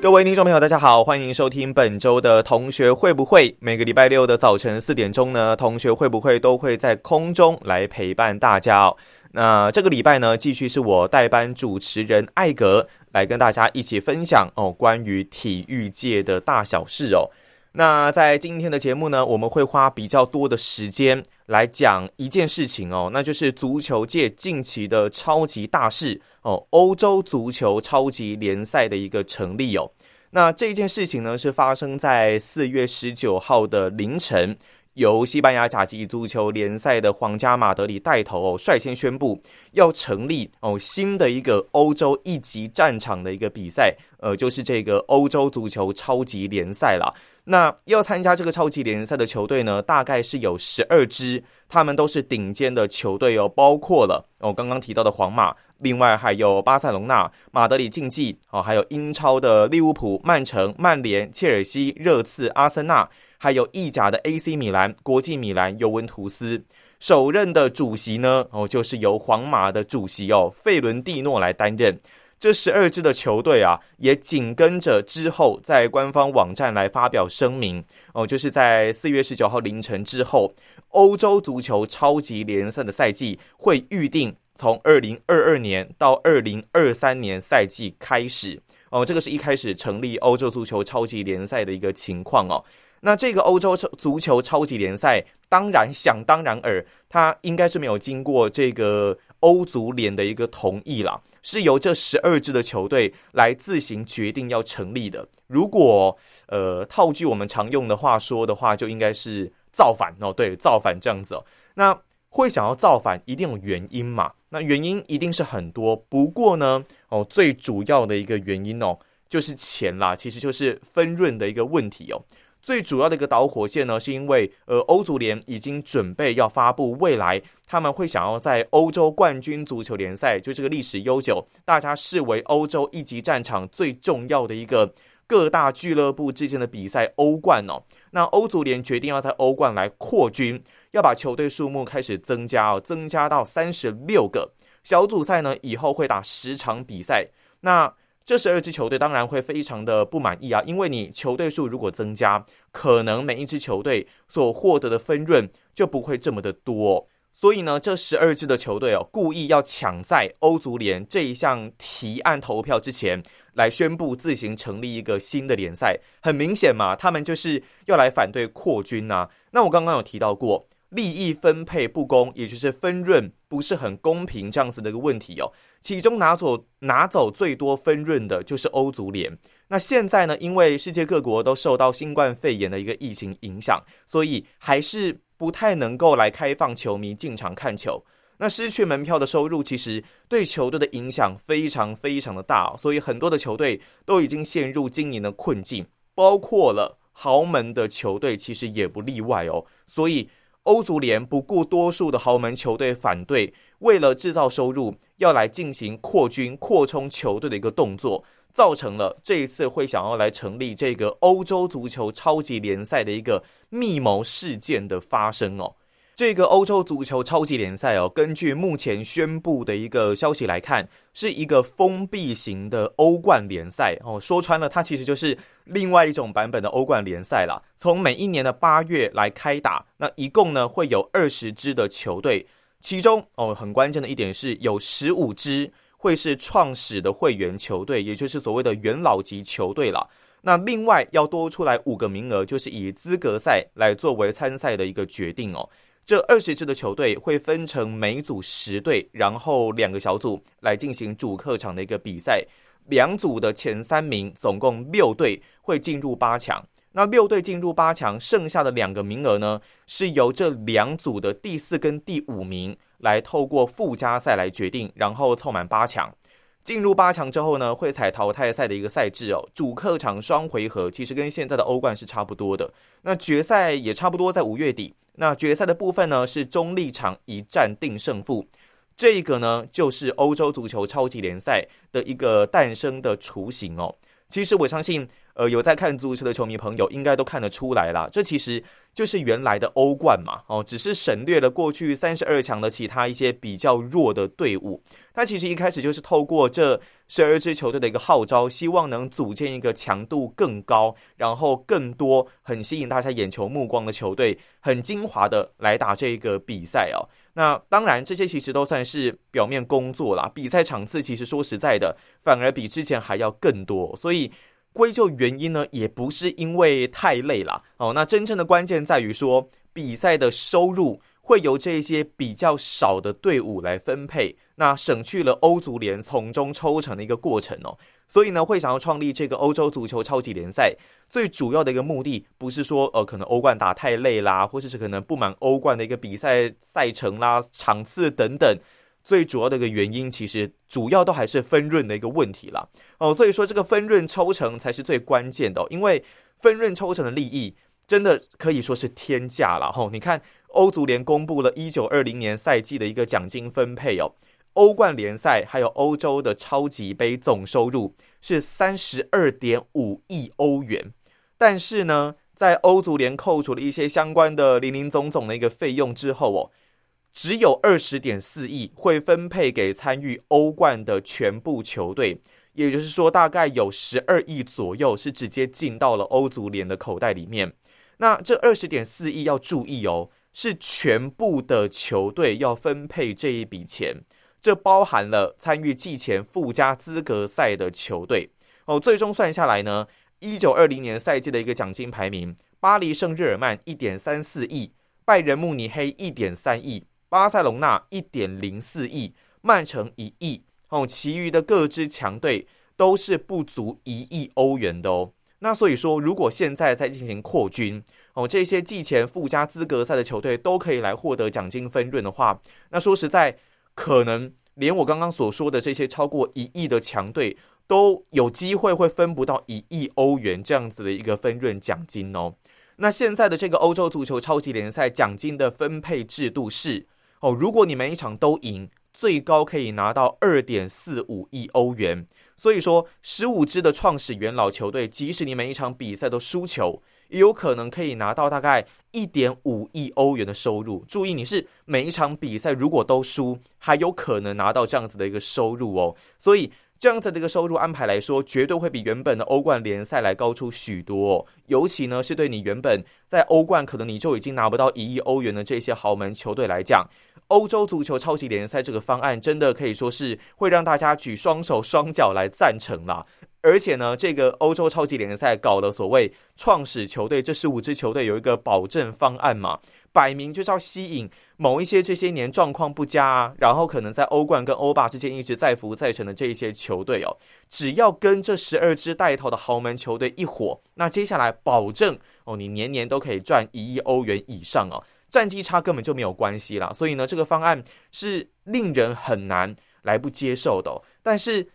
各位听众朋友，大家好，欢迎收听本周的同学会不会？每个礼拜六的早晨四点钟呢，同学会不会都会在空中来陪伴大家哦。那这个礼拜呢，继续是我代班主持人艾格来跟大家一起分享哦，关于体育界的大小事哦。那在今天的节目呢，我们会花比较多的时间来讲一件事情哦，那就是足球界近期的超级大事哦，欧洲足球超级联赛的一个成立哦。那这件事情呢，是发生在四月十九号的凌晨，由西班牙甲级足球联赛的皇家马德里带头哦，率先宣布要成立哦新的一个欧洲一级战场的一个比赛，呃，就是这个欧洲足球超级联赛了。那要参加这个超级联赛的球队呢，大概是有十二支，他们都是顶尖的球队哦，包括了哦刚刚提到的皇马。另外还有巴塞隆纳、马德里竞技，哦，还有英超的利物浦、曼城、曼联、切尔西、热刺、阿森纳，还有意甲的 AC 米兰、国际米兰、尤文图斯。首任的主席呢，哦，就是由皇马的主席哦，费伦蒂诺来担任。这十二支的球队啊，也紧跟着之后在官方网站来发表声明哦，就是在四月十九号凌晨之后，欧洲足球超级联赛的赛季会预定。从二零二二年到二零二三年赛季开始，哦，这个是一开始成立欧洲足球超级联赛的一个情况哦。那这个欧洲足球超级联赛，当然想当然尔，它应该是没有经过这个欧足联的一个同意啦，是由这十二支的球队来自行决定要成立的。如果呃套句我们常用的话说的话，就应该是造反哦，对，造反这样子哦。那会想要造反，一定有原因嘛？那原因一定是很多。不过呢，哦，最主要的一个原因哦，就是钱啦，其实就是分润的一个问题哦。最主要的一个导火线呢，是因为呃，欧足联已经准备要发布未来他们会想要在欧洲冠军足球联赛，就这个历史悠久，大家视为欧洲一级战场最重要的一个各大俱乐部之间的比赛——欧冠哦。那欧足联决定要在欧冠来扩军。要把球队数目开始增加哦，增加到三十六个小组赛呢，以后会打十场比赛。那这十二支球队当然会非常的不满意啊，因为你球队数如果增加，可能每一支球队所获得的分润就不会这么的多。所以呢，这十二支的球队哦，故意要抢在欧足联这一项提案投票之前来宣布自行成立一个新的联赛。很明显嘛，他们就是要来反对扩军呐。那我刚刚有提到过。利益分配不公，也就是分润不是很公平这样子的一个问题哦。其中拿走拿走最多分润的就是欧足联。那现在呢，因为世界各国都受到新冠肺炎的一个疫情影响，所以还是不太能够来开放球迷进场看球。那失去门票的收入，其实对球队的影响非常非常的大，所以很多的球队都已经陷入经营的困境，包括了豪门的球队，其实也不例外哦。所以。欧足联不顾多数的豪门球队反对，为了制造收入，要来进行扩军、扩充球队的一个动作，造成了这一次会想要来成立这个欧洲足球超级联赛的一个密谋事件的发生哦。这个欧洲足球超级联赛哦，根据目前宣布的一个消息来看，是一个封闭型的欧冠联赛哦。说穿了，它其实就是另外一种版本的欧冠联赛啦。从每一年的八月来开打，那一共呢会有二十支的球队，其中哦很关键的一点是有十五支会是创始的会员球队，也就是所谓的元老级球队了。那另外要多出来五个名额，就是以资格赛来作为参赛的一个决定哦。这二十支的球队会分成每组十队，然后两个小组来进行主客场的一个比赛。两组的前三名，总共六队会进入八强。那六队进入八强，剩下的两个名额呢，是由这两组的第四跟第五名来透过附加赛来决定，然后凑满八强。进入八强之后呢，会采淘汰赛的一个赛制哦，主客场双回合，其实跟现在的欧冠是差不多的。那决赛也差不多在五月底。那决赛的部分呢，是中立场一战定胜负。这个呢，就是欧洲足球超级联赛的一个诞生的雏形哦。其实我相信。呃，有在看足球的球迷朋友应该都看得出来啦，这其实就是原来的欧冠嘛，哦，只是省略了过去三十二强的其他一些比较弱的队伍。它其实一开始就是透过这十二支球队的一个号召，希望能组建一个强度更高，然后更多很吸引大家眼球目光的球队，很精华的来打这个比赛哦。那当然，这些其实都算是表面工作啦，比赛场次其实说实在的，反而比之前还要更多，所以。归咎原因呢，也不是因为太累了哦。那真正的关键在于说，比赛的收入会由这些比较少的队伍来分配，那省去了欧足联从中抽成的一个过程哦。所以呢，会想要创立这个欧洲足球超级联赛，最主要的一个目的，不是说呃可能欧冠打太累啦，或者是可能不满欧冠的一个比赛赛程啦、场次等等。最主要的一个原因，其实主要都还是分润的一个问题啦。哦。所以说，这个分润抽成才是最关键的，因为分润抽成的利益真的可以说是天价了。吼，你看欧足联公布了一九二零年赛季的一个奖金分配哦，欧冠联赛还有欧洲的超级杯总收入是三十二点五亿欧元，但是呢，在欧足联扣除了一些相关的零零总总的一个费用之后哦。只有二十点四亿会分配给参与欧冠的全部球队，也就是说，大概有十二亿左右是直接进到了欧足联的口袋里面。那这二十点四亿要注意哦，是全部的球队要分配这一笔钱，这包含了参与季前附加资格赛的球队哦。最终算下来呢，一九二零年赛季的一个奖金排名：巴黎圣日耳曼一点三四亿，拜仁慕尼黑一点三亿。巴塞隆纳一点零四亿，曼城一亿，哦，其余的各支强队都是不足一亿欧元的哦。那所以说，如果现在在进行扩军，哦，这些季前附加资格赛的球队都可以来获得奖金分润的话，那说实在，可能连我刚刚所说的这些超过一亿的强队都有机会会分不到一亿欧元这样子的一个分润奖金哦。那现在的这个欧洲足球超级联赛奖金的分配制度是。哦，如果你每一场都赢，最高可以拿到二点四五亿欧元。所以说，十五支的创始元老球队，即使你每一场比赛都输球，也有可能可以拿到大概一点五亿欧元的收入。注意，你是每一场比赛如果都输，还有可能拿到这样子的一个收入哦。所以。这样子的一个收入安排来说，绝对会比原本的欧冠联赛来高出许多。哦尤其呢，是对你原本在欧冠可能你就已经拿不到一亿欧元的这些豪门球队来讲，欧洲足球超级联赛这个方案真的可以说是会让大家举双手双脚来赞成啦。而且呢，这个欧洲超级联赛搞了所谓创始球队这十五支球队有一个保证方案嘛。摆明就是要吸引某一些这些年状况不佳啊，然后可能在欧冠跟欧霸之间一直在浮在沉的这一些球队哦，只要跟这十二支带头的豪门球队一伙，那接下来保证哦，你年年都可以赚一亿欧元以上哦，战绩差根本就没有关系啦。所以呢，这个方案是令人很难来不接受的，但是。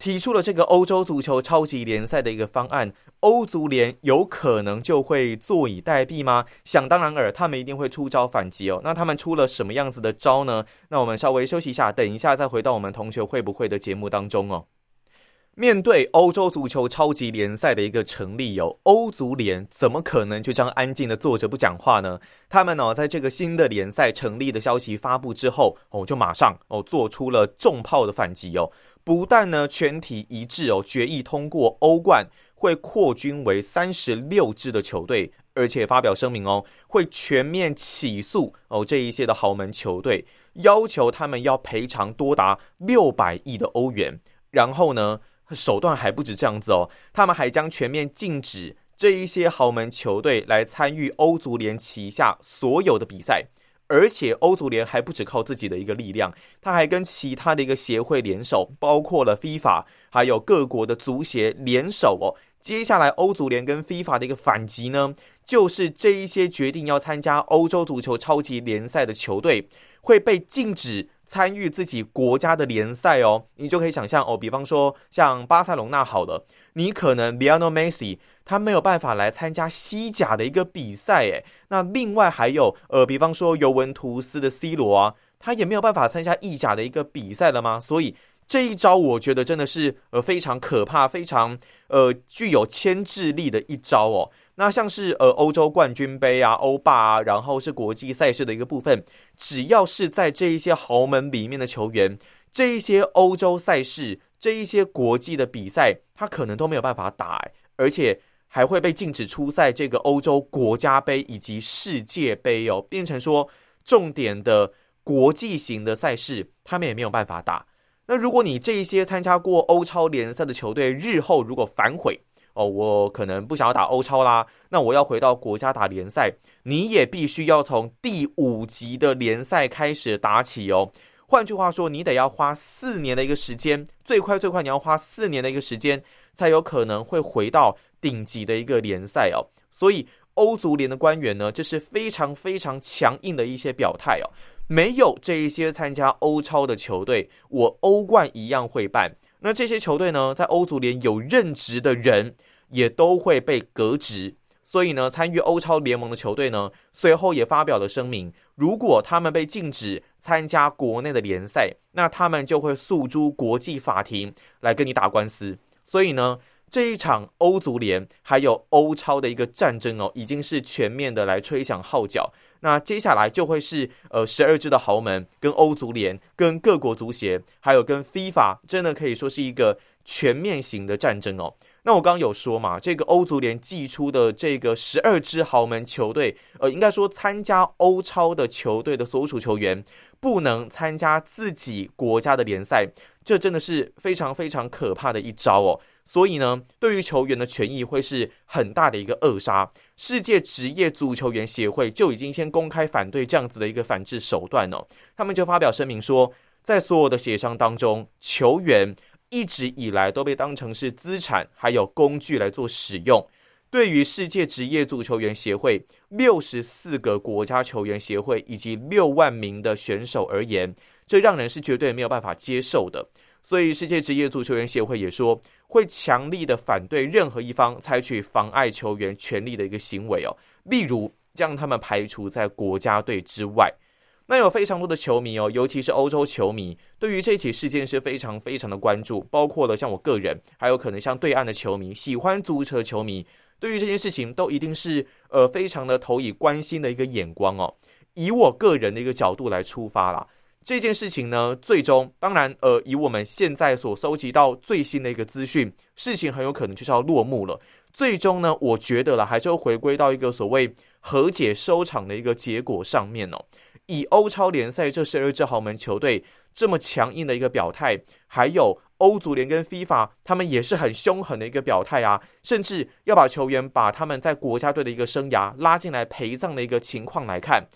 提出了这个欧洲足球超级联赛的一个方案，欧足联有可能就会坐以待毙吗？想当然尔，他们一定会出招反击哦。那他们出了什么样子的招呢？那我们稍微休息一下，等一下再回到我们同学会不会的节目当中哦。面对欧洲足球超级联赛的一个成立，有欧足联怎么可能就这样安静的坐着不讲话呢？他们呢，在这个新的联赛成立的消息发布之后，哦，就马上哦做出了重炮的反击哦。不但呢全体一致哦决议通过欧冠会扩军为三十六支的球队，而且发表声明哦会全面起诉哦这一些的豪门球队，要求他们要赔偿多达六百亿的欧元，然后呢。手段还不止这样子哦，他们还将全面禁止这一些豪门球队来参与欧足联旗下所有的比赛，而且欧足联还不止靠自己的一个力量，他还跟其他的一个协会联手，包括了 FIFA，还有各国的足协联手哦。接下来欧足联跟 FIFA 的一个反击呢，就是这一些决定要参加欧洲足球超级联赛的球队会被禁止。参与自己国家的联赛哦。你就可以想象哦，比方说像巴塞隆纳好了，你可能 Lionel Messi 他没有办法来参加西甲的一个比赛，诶，那另外还有呃，比方说尤文图斯的 C 罗啊，他也没有办法参加意甲的一个比赛了吗？所以。这一招我觉得真的是呃非常可怕、非常呃具有牵制力的一招哦。那像是呃欧洲冠军杯啊、欧霸啊，然后是国际赛事的一个部分，只要是在这一些豪门里面的球员，这一些欧洲赛事、这一些国际的比赛，他可能都没有办法打，而且还会被禁止出赛这个欧洲国家杯以及世界杯哦，变成说重点的国际型的赛事，他们也没有办法打。那如果你这一些参加过欧超联赛的球队日后如果反悔哦，我可能不想要打欧超啦，那我要回到国家打联赛，你也必须要从第五级的联赛开始打起哦。换句话说，你得要花四年的一个时间，最快最快你要花四年的一个时间，才有可能会回到顶级的一个联赛哦。所以欧足联的官员呢，这是非常非常强硬的一些表态哦。没有这一些参加欧超的球队，我欧冠一样会办。那这些球队呢，在欧足联有任职的人也都会被革职。所以呢，参与欧超联盟的球队呢，随后也发表了声明：如果他们被禁止参加国内的联赛，那他们就会诉诸国际法庭来跟你打官司。所以呢。这一场欧足联还有欧超的一个战争哦，已经是全面的来吹响号角。那接下来就会是呃十二支的豪门跟欧足联、跟各国足协，还有跟 FIFA，真的可以说是一个全面型的战争哦。那我刚刚有说嘛，这个欧足联寄出的这个十二支豪门球队，呃，应该说参加欧超的球队的所属球员不能参加自己国家的联赛，这真的是非常非常可怕的一招哦。所以呢，对于球员的权益会是很大的一个扼杀。世界职业足球员协会就已经先公开反对这样子的一个反制手段哦。他们就发表声明说，在所有的协商当中，球员一直以来都被当成是资产还有工具来做使用。对于世界职业足球员协会六十四个国家球员协会以及六万名的选手而言，这让人是绝对没有办法接受的。所以，世界职业足球员协会也说。会强力的反对任何一方采取妨碍球员权利的一个行为哦，例如将他们排除在国家队之外。那有非常多的球迷哦，尤其是欧洲球迷，对于这起事件是非常非常的关注，包括了像我个人，还有可能像对岸的球迷，喜欢足球的球迷，对于这件事情都一定是呃非常的投以关心的一个眼光哦。以我个人的一个角度来出发啦。这件事情呢，最终当然，呃，以我们现在所搜集到最新的一个资讯，事情很有可能就是要落幕了。最终呢，我觉得了，还是会回归到一个所谓和解收场的一个结果上面哦。以欧超联赛这十二支豪门球队这么强硬的一个表态，还有欧足联跟 FIFA 他们也是很凶狠的一个表态啊，甚至要把球员把他们在国家队的一个生涯拉进来陪葬的一个情况来看。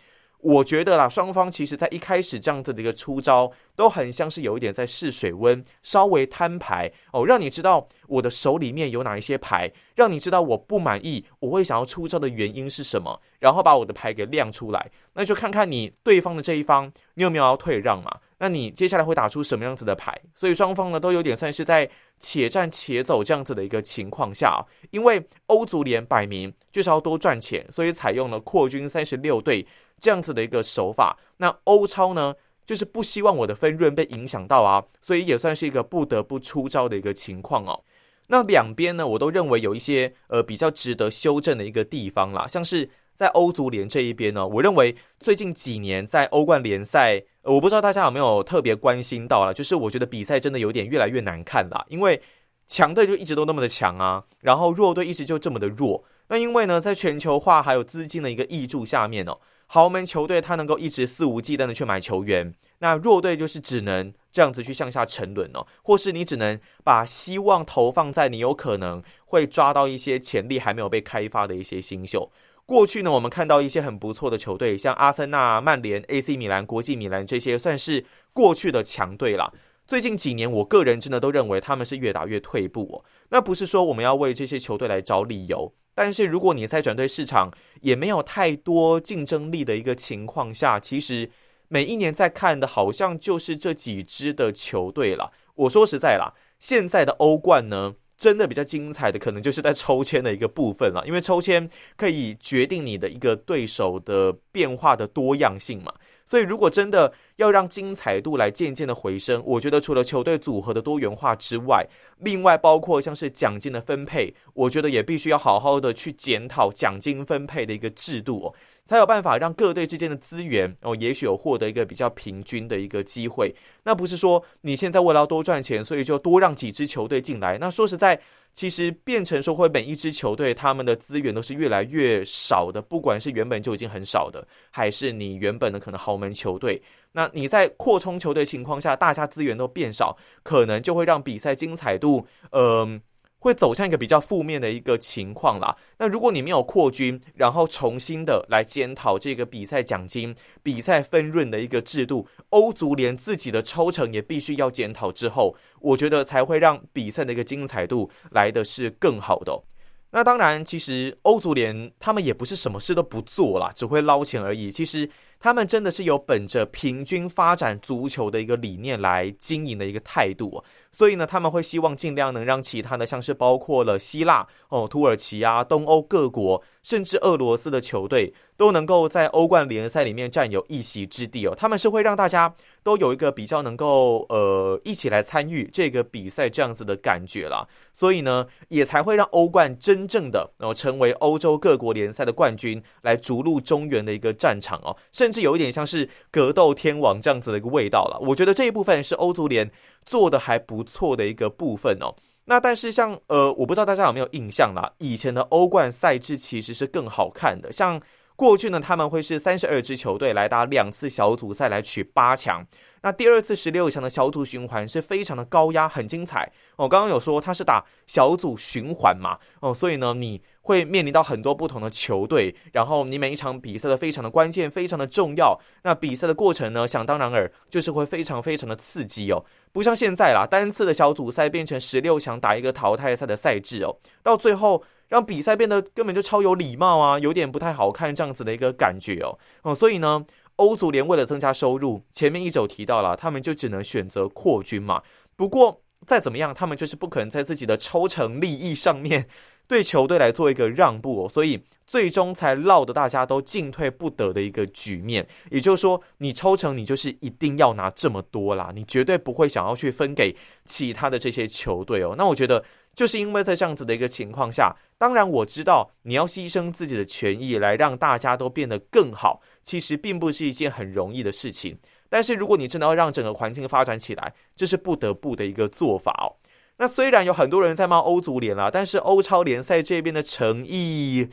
我觉得啦，双方其实在一开始这样子的一个出招，都很像是有一点在试水温，稍微摊牌哦，让你知道我的手里面有哪一些牌，让你知道我不满意，我会想要出招的原因是什么，然后把我的牌给亮出来，那就看看你对方的这一方，你有没有要退让嘛？那你接下来会打出什么样子的牌？所以双方呢都有点算是在且战且走这样子的一个情况下，因为欧足联摆明就是要多赚钱，所以采用了扩军三十六队。这样子的一个手法，那欧超呢，就是不希望我的分润被影响到啊，所以也算是一个不得不出招的一个情况哦。那两边呢，我都认为有一些呃比较值得修正的一个地方啦，像是在欧足联这一边呢，我认为最近几年在欧冠联赛，我不知道大家有没有特别关心到了，就是我觉得比赛真的有点越来越难看啦，因为强队就一直都那么的强啊，然后弱队一直就这么的弱。那因为呢，在全球化还有资金的一个益助下面哦。豪门球队他能够一直肆无忌惮的去买球员，那弱队就是只能这样子去向下沉沦哦，或是你只能把希望投放在你有可能会抓到一些潜力还没有被开发的一些新秀。过去呢，我们看到一些很不错的球队，像阿森纳、曼联、AC 米兰、国际米兰这些，算是过去的强队了。最近几年，我个人真的都认为他们是越打越退步哦。那不是说我们要为这些球队来找理由。但是，如果你在转队市场也没有太多竞争力的一个情况下，其实每一年在看的，好像就是这几支的球队了。我说实在啦，现在的欧冠呢，真的比较精彩的，可能就是在抽签的一个部分了，因为抽签可以决定你的一个对手的变化的多样性嘛。所以，如果真的要让精彩度来渐渐的回升，我觉得除了球队组合的多元化之外，另外包括像是奖金的分配，我觉得也必须要好好的去检讨奖金分配的一个制度哦，才有办法让各队之间的资源哦，也许有获得一个比较平均的一个机会。那不是说你现在为了要多赚钱，所以就多让几支球队进来。那说实在。其实变成说会每一支球队他们的资源都是越来越少的，不管是原本就已经很少的，还是你原本的可能豪门球队，那你在扩充球队情况下，大家资源都变少，可能就会让比赛精彩度，嗯。会走向一个比较负面的一个情况啦。那如果你没有扩军，然后重新的来检讨这个比赛奖金、比赛分润的一个制度，欧足联自己的抽成也必须要检讨之后，我觉得才会让比赛的一个精彩度来的是更好的。那当然，其实欧足联他们也不是什么事都不做啦，只会捞钱而已。其实。他们真的是有本着平均发展足球的一个理念来经营的一个态度，所以呢，他们会希望尽量能让其他的，像是包括了希腊、哦土耳其啊、东欧各国，甚至俄罗斯的球队，都能够在欧冠联赛里面占有一席之地哦。他们是会让大家都有一个比较能够呃一起来参与这个比赛这样子的感觉啦。所以呢，也才会让欧冠真正的哦成为欧洲各国联赛的冠军，来逐鹿中原的一个战场哦，甚。甚至有一点像是格斗天王这样子的一个味道了，我觉得这一部分是欧足联做的还不错的一个部分哦。那但是像呃，我不知道大家有没有印象啦，以前的欧冠赛制其实是更好看的，像过去呢，他们会是三十二支球队来打两次小组赛来取八强。那第二次十六强的小组循环是非常的高压，很精彩。我刚刚有说它是打小组循环嘛，哦，所以呢，你会面临到很多不同的球队，然后你每一场比赛都非常的关键，非常的重要。那比赛的过程呢，想当然尔就是会非常非常的刺激哦，不像现在啦，单次的小组赛变成十六强打一个淘汰赛的赛制哦，到最后让比赛变得根本就超有礼貌啊，有点不太好看这样子的一个感觉哦，哦，所以呢。欧足联为了增加收入，前面一周提到了，他们就只能选择扩军嘛。不过再怎么样，他们就是不可能在自己的抽成利益上面 对球队来做一个让步哦，所以最终才落得大家都进退不得的一个局面。也就是说，你抽成你就是一定要拿这么多啦，你绝对不会想要去分给其他的这些球队哦。那我觉得。就是因为在这样子的一个情况下，当然我知道你要牺牲自己的权益来让大家都变得更好，其实并不是一件很容易的事情。但是如果你真的要让整个环境发展起来，这是不得不的一个做法哦。那虽然有很多人在骂欧足联啦，但是欧超联赛这边的诚意。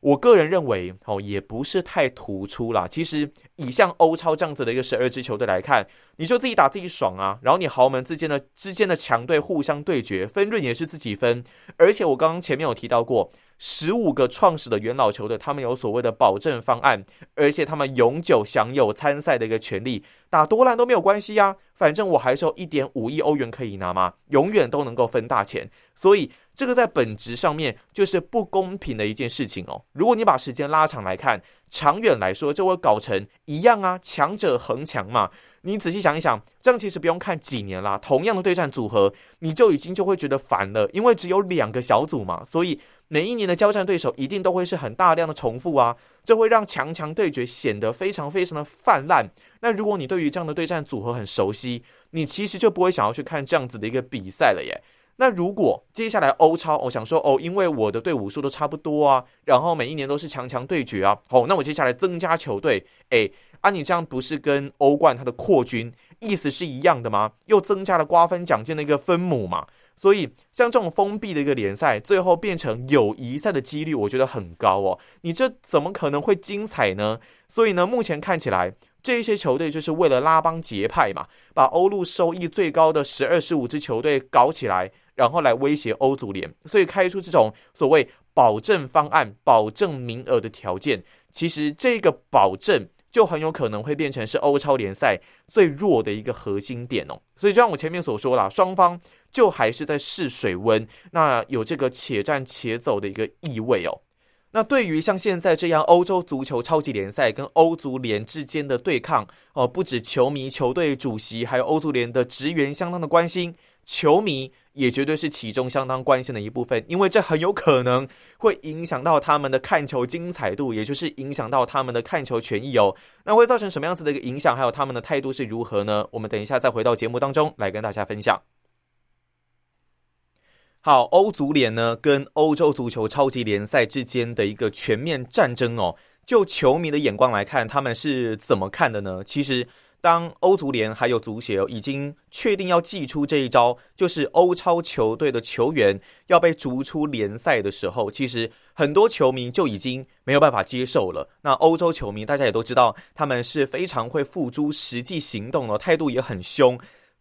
我个人认为，哦，也不是太突出啦。其实，以像欧超这样子的一个十二支球队来看，你就自己打自己爽啊。然后你豪门之间的之间的强队互相对决，分润也是自己分。而且我刚刚前面有提到过。十五个创始的元老球队，他们有所谓的保证方案，而且他们永久享有参赛的一个权利，打多烂都没有关系呀，反正我还是有一点五亿欧元可以拿嘛，永远都能够分大钱。所以这个在本质上面就是不公平的一件事情哦。如果你把时间拉长来看，长远来说就会搞成一样啊，强者恒强嘛。你仔细想一想，这样其实不用看几年啦，同样的对战组合，你就已经就会觉得烦了，因为只有两个小组嘛，所以每一年的交战对手一定都会是很大量的重复啊，这会让强强对决显得非常非常的泛滥。那如果你对于这样的对战组合很熟悉，你其实就不会想要去看这样子的一个比赛了耶。那如果接下来欧超，我想说哦，因为我的队伍数都差不多啊，然后每一年都是强强对决啊，好，那我接下来增加球队，诶。啊，你这样不是跟欧冠它的扩军意思是一样的吗？又增加了瓜分奖金的一个分母嘛。所以像这种封闭的一个联赛，最后变成友谊赛的几率，我觉得很高哦。你这怎么可能会精彩呢？所以呢，目前看起来这一些球队就是为了拉帮结派嘛，把欧陆收益最高的十二、十五支球队搞起来，然后来威胁欧足联，所以开出这种所谓保证方案、保证名额的条件。其实这个保证。就很有可能会变成是欧超联赛最弱的一个核心点哦，所以就像我前面所说啦，双方就还是在试水温，那有这个且战且走的一个意味哦。那对于像现在这样欧洲足球超级联赛跟欧足联之间的对抗，哦，不止球迷、球队主席，还有欧足联的职员相当的关心，球迷也绝对是其中相当关心的一部分，因为这很有可能会影响到他们的看球精彩度，也就是影响到他们的看球权益哦。那会造成什么样子的一个影响？还有他们的态度是如何呢？我们等一下再回到节目当中来跟大家分享。好，欧足联呢跟欧洲足球超级联赛之间的一个全面战争哦，就球迷的眼光来看，他们是怎么看的呢？其实，当欧足联还有足协已经确定要祭出这一招，就是欧超球队的球员要被逐出联赛的时候，其实很多球迷就已经没有办法接受了。那欧洲球迷大家也都知道，他们是非常会付诸实际行动的，态度也很凶。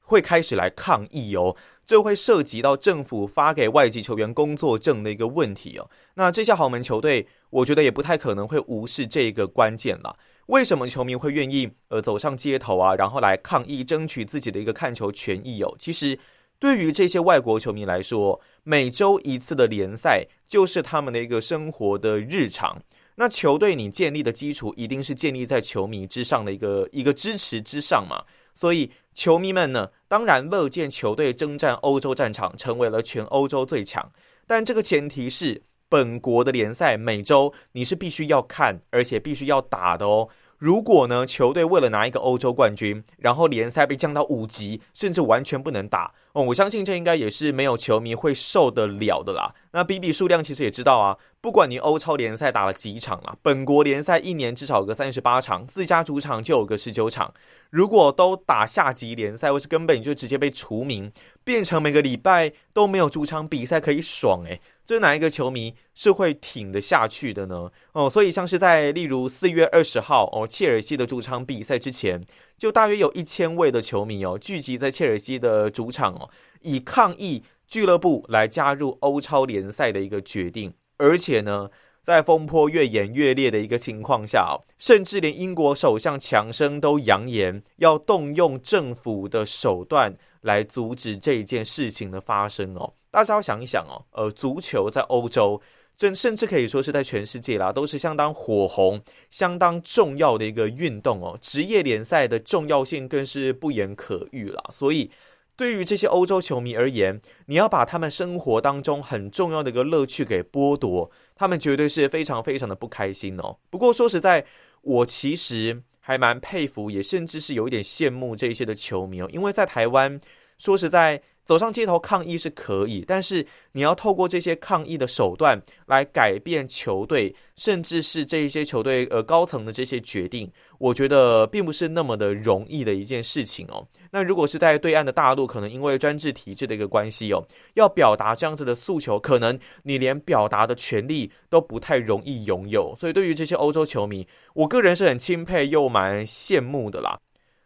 会开始来抗议哦，这会涉及到政府发给外籍球员工作证的一个问题哦。那这些豪门球队，我觉得也不太可能会无视这个关键了。为什么球迷会愿意呃走上街头啊，然后来抗议，争取自己的一个看球权益哦？其实对于这些外国球迷来说，每周一次的联赛就是他们的一个生活的日常。那球队你建立的基础一定是建立在球迷之上的一个一个支持之上嘛，所以。球迷们呢，当然乐见球队征战欧洲战场，成为了全欧洲最强。但这个前提是，本国的联赛每周你是必须要看，而且必须要打的哦。如果呢，球队为了拿一个欧洲冠军，然后联赛被降到五级，甚至完全不能打哦，我相信这应该也是没有球迷会受得了的啦。那比比数量，其实也知道啊，不管你欧超联赛打了几场了，本国联赛一年至少有个三十八场，自家主场就有个十九场。如果都打下级联赛，或是根本就直接被除名，变成每个礼拜都没有主场比赛可以爽诶，这哪一个球迷是会挺得下去的呢？哦，所以像是在例如四月二十号哦，切尔西的主场比赛之前，就大约有一千位的球迷哦聚集在切尔西的主场哦，以抗议俱乐部来加入欧超联赛的一个决定，而且呢。在风波越演越烈的一个情况下，甚至连英国首相强生都扬言要动用政府的手段来阻止这件事情的发生哦。大家要想一想哦，呃，足球在欧洲，甚甚至可以说是在全世界啦，都是相当火红、相当重要的一个运动哦。职业联赛的重要性更是不言可喻啦。所以。对于这些欧洲球迷而言，你要把他们生活当中很重要的一个乐趣给剥夺，他们绝对是非常非常的不开心哦。不过说实在，我其实还蛮佩服，也甚至是有一点羡慕这些的球迷哦，因为在台湾，说实在。走上街头抗议是可以，但是你要透过这些抗议的手段来改变球队，甚至是这一些球队呃高层的这些决定，我觉得并不是那么的容易的一件事情哦。那如果是在对岸的大陆，可能因为专制体制的一个关系哦，要表达这样子的诉求，可能你连表达的权利都不太容易拥有。所以对于这些欧洲球迷，我个人是很钦佩又蛮羡慕的啦。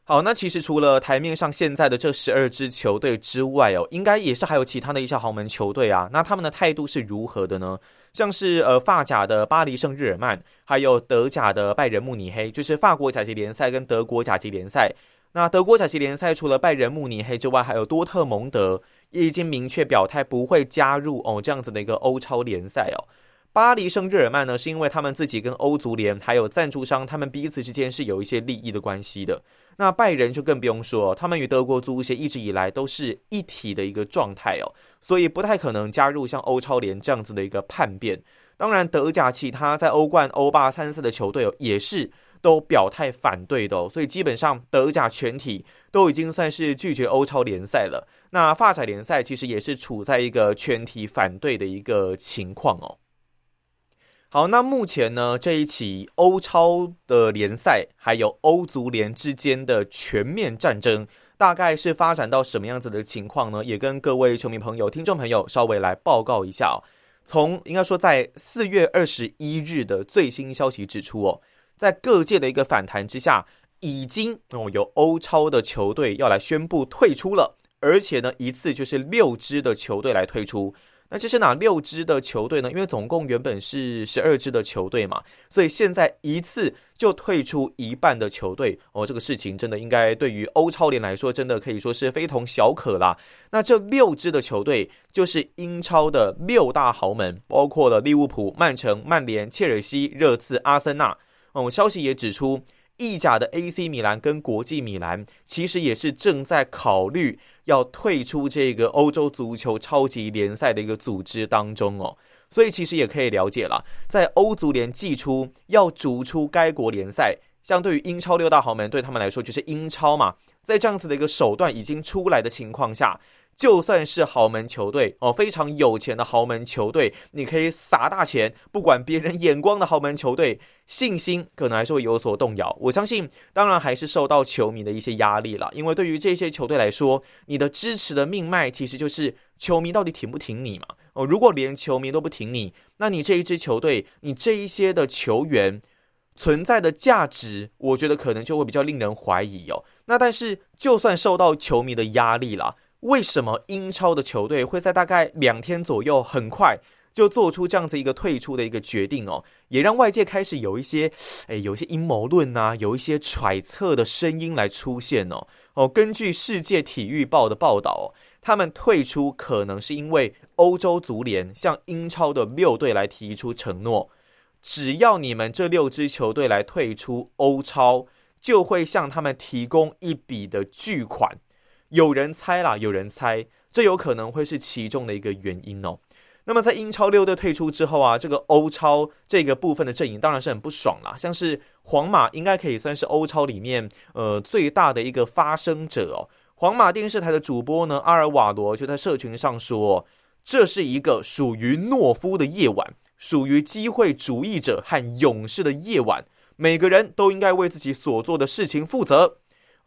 好，那其实除了台面上现在的这十二支球队之外哦，应该也是还有其他的一些豪门球队啊。那他们的态度是如何的呢？像是呃法甲的巴黎圣日耳曼，还有德甲的拜仁慕尼黑，就是法国甲级联赛跟德国甲级联赛。那德国甲级联赛除了拜仁慕尼黑之外，还有多特蒙德也已经明确表态不会加入哦这样子的一个欧超联赛哦。巴黎圣日耳曼呢，是因为他们自己跟欧足联还有赞助商，他们彼此之间是有一些利益的关系的。那拜仁就更不用说，他们与德国足协一直以来都是一体的一个状态哦，所以不太可能加入像欧超联这样子的一个叛变。当然，德甲其他在欧冠、欧霸参赛的球队哦，也是都表态反对的哦，所以基本上德甲全体都已经算是拒绝欧超联赛了。那法甲联赛其实也是处在一个全体反对的一个情况哦。好，那目前呢，这一起欧超的联赛还有欧足联之间的全面战争，大概是发展到什么样子的情况呢？也跟各位球迷朋友、听众朋友稍微来报告一下哦。从应该说在四月二十一日的最新消息指出哦，在各界的一个反弹之下，已经哦有欧超的球队要来宣布退出了，而且呢，一次就是六支的球队来退出。那这是哪六支的球队呢？因为总共原本是十二支的球队嘛，所以现在一次就退出一半的球队哦，这个事情真的应该对于欧超联来说，真的可以说是非同小可啦。那这六支的球队就是英超的六大豪门，包括了利物浦、曼城、曼联、切尔西、热刺、阿森纳。哦，消息也指出。意甲的 AC 米兰跟国际米兰其实也是正在考虑要退出这个欧洲足球超级联赛的一个组织当中哦，所以其实也可以了解了，在欧足联寄出要逐出该国联赛，相对于英超六大豪门对他们来说就是英超嘛，在这样子的一个手段已经出来的情况下。就算是豪门球队哦，非常有钱的豪门球队，你可以撒大钱，不管别人眼光的豪门球队，信心可能还是会有所动摇。我相信，当然还是受到球迷的一些压力了，因为对于这些球队来说，你的支持的命脉其实就是球迷到底挺不挺你嘛？哦，如果连球迷都不挺你，那你这一支球队，你这一些的球员存在的价值，我觉得可能就会比较令人怀疑哦。那但是，就算受到球迷的压力了。为什么英超的球队会在大概两天左右，很快就做出这样子一个退出的一个决定哦？也让外界开始有一些，哎，有一些阴谋论呐，有一些揣测的声音来出现哦。哦，根据世界体育报的报道，他们退出可能是因为欧洲足联向英超的六队来提出承诺，只要你们这六支球队来退出欧超，就会向他们提供一笔的巨款。有人猜啦，有人猜，这有可能会是其中的一个原因哦。那么在英超六队退出之后啊，这个欧超这个部分的阵营当然是很不爽啦。像是皇马，应该可以算是欧超里面呃最大的一个发声者哦。皇马电视台的主播呢，阿尔瓦罗就在社群上说：“这是一个属于懦夫的夜晚，属于机会主义者和勇士的夜晚。每个人都应该为自己所做的事情负责。”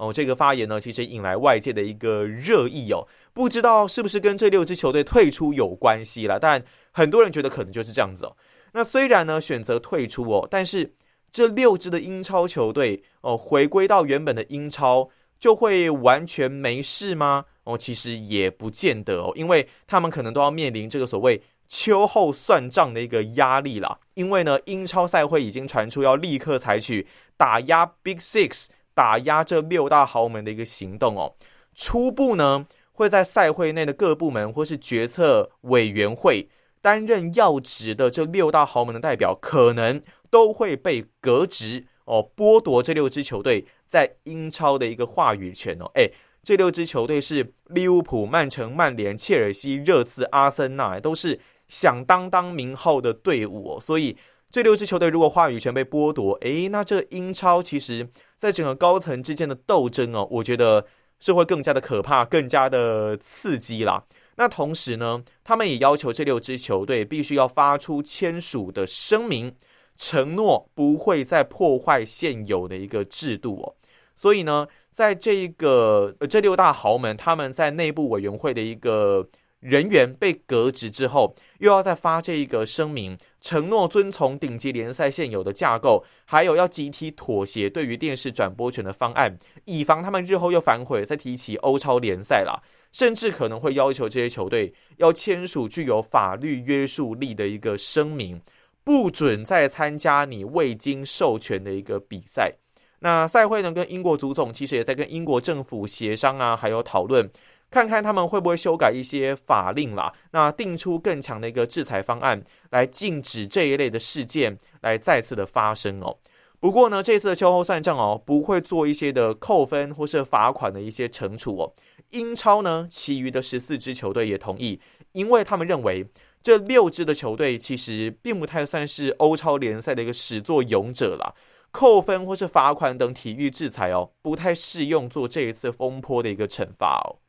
哦，这个发言呢，其实引来外界的一个热议哦，不知道是不是跟这六支球队退出有关系了？但很多人觉得可能就是这样子哦。那虽然呢选择退出哦，但是这六支的英超球队哦，回归到原本的英超就会完全没事吗？哦，其实也不见得哦，因为他们可能都要面临这个所谓秋后算账的一个压力啦。因为呢，英超赛会已经传出要立刻采取打压 Big Six。打压这六大豪门的一个行动哦，初步呢会在赛会内的各部门或是决策委员会担任要职的这六大豪门的代表，可能都会被革职哦，剥夺这六支球队在英超的一个话语权哦。诶，这六支球队是利物浦、曼城、曼联、切尔西、热刺、阿森纳，都是响当当名号的队伍哦。所以这六支球队如果话语权被剥夺，诶，那这英超其实。在整个高层之间的斗争哦，我觉得是会更加的可怕，更加的刺激啦。那同时呢，他们也要求这六支球队必须要发出签署的声明，承诺不会再破坏现有的一个制度哦。所以呢，在这一个这六大豪门，他们在内部委员会的一个。人员被革职之后，又要再发这一个声明，承诺遵从顶级联赛现有的架构，还有要集体妥协对于电视转播权的方案，以防他们日后又反悔再提起欧超联赛啦，甚至可能会要求这些球队要签署具有法律约束力的一个声明，不准再参加你未经授权的一个比赛。那赛会呢，跟英国足总其实也在跟英国政府协商啊，还有讨论。看看他们会不会修改一些法令啦，那定出更强的一个制裁方案，来禁止这一类的事件来再次的发生哦。不过呢，这次的秋后算账哦，不会做一些的扣分或是罚款的一些惩处哦。英超呢，其余的十四支球队也同意，因为他们认为这六支的球队其实并不太算是欧超联赛的一个始作俑者啦，扣分或是罚款等体育制裁哦，不太适用做这一次风波的一个惩罚哦。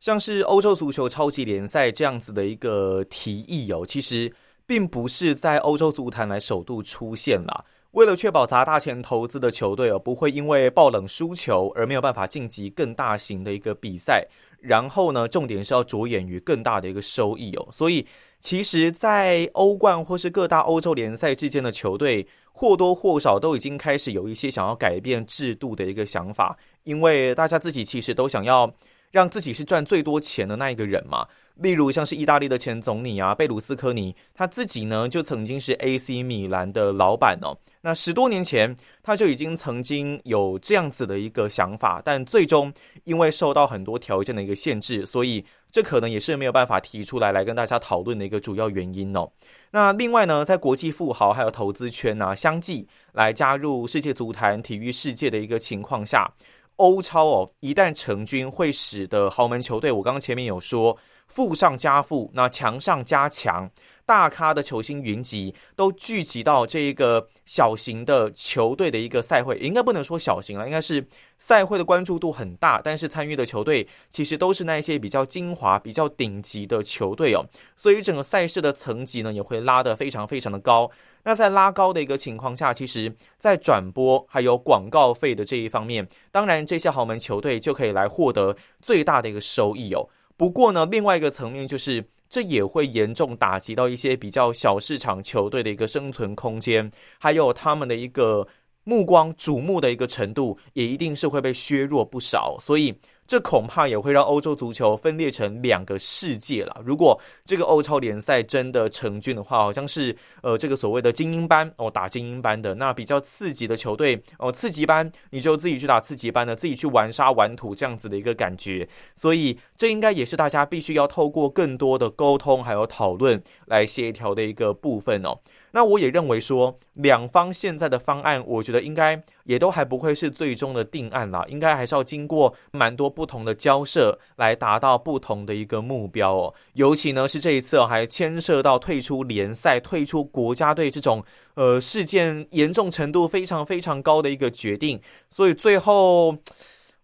像是欧洲足球超级联赛这样子的一个提议哦，其实并不是在欧洲足坛来首度出现啦。为了确保砸大钱投资的球队哦不会因为爆冷输球而没有办法晋级更大型的一个比赛，然后呢，重点是要着眼于更大的一个收益哦。所以，其实，在欧冠或是各大欧洲联赛之间的球队或多或少都已经开始有一些想要改变制度的一个想法，因为大家自己其实都想要。让自己是赚最多钱的那一个人嘛，例如像是意大利的前总理啊，贝鲁斯科尼，他自己呢就曾经是 AC 米兰的老板哦。那十多年前他就已经曾经有这样子的一个想法，但最终因为受到很多条件的一个限制，所以这可能也是没有办法提出来来跟大家讨论的一个主要原因哦。那另外呢，在国际富豪还有投资圈呢相继来加入世界足坛体育世界的一个情况下，欧超哦一旦成军，会使得豪门球队，我刚刚前面有说。富上加富，那强上加强，大咖的球星云集都聚集到这一个小型的球队的一个赛会，应该不能说小型了，应该是赛会的关注度很大，但是参与的球队其实都是那一些比较精华、比较顶级的球队哦，所以整个赛事的层级呢也会拉得非常非常的高。那在拉高的一个情况下，其实，在转播还有广告费的这一方面，当然这些豪门球队就可以来获得最大的一个收益哦。不过呢，另外一个层面就是，这也会严重打击到一些比较小市场球队的一个生存空间，还有他们的一个目光瞩目的一个程度，也一定是会被削弱不少。所以。这恐怕也会让欧洲足球分裂成两个世界了。如果这个欧超联赛真的成军的话，好像是呃这个所谓的精英班哦打精英班的，那比较刺激的球队哦刺激班你就自己去打刺激班的，自己去玩沙玩土这样子的一个感觉。所以这应该也是大家必须要透过更多的沟通还有讨论来协调的一个部分哦。那我也认为说，两方现在的方案，我觉得应该也都还不会是最终的定案啦，应该还是要经过蛮多不同的交涉，来达到不同的一个目标哦。尤其呢是这一次，还牵涉到退出联赛、退出国家队这种呃事件严重程度非常非常高的一个决定，所以最后。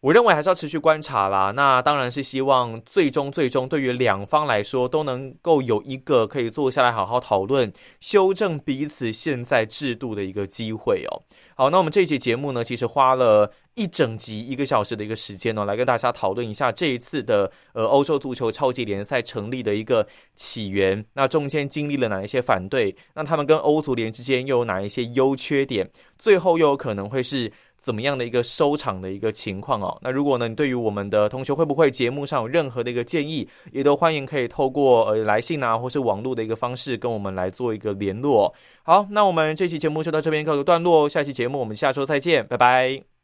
我认为还是要持续观察啦。那当然是希望最终最终对于两方来说都能够有一个可以坐下来好好讨论、修正彼此现在制度的一个机会哦。好，那我们这一期节目呢，其实花了一整集一个小时的一个时间呢，来跟大家讨论一下这一次的呃欧洲足球超级联赛成立的一个起源。那中间经历了哪一些反对？那他们跟欧足联之间又有哪一些优缺点？最后又有可能会是？怎么样的一个收场的一个情况哦？那如果呢，你对于我们的同学会不会节目上有任何的一个建议，也都欢迎可以透过呃来信啊，或是网络的一个方式跟我们来做一个联络。好，那我们这期节目就到这边告个段落，下期节目我们下周再见，拜拜。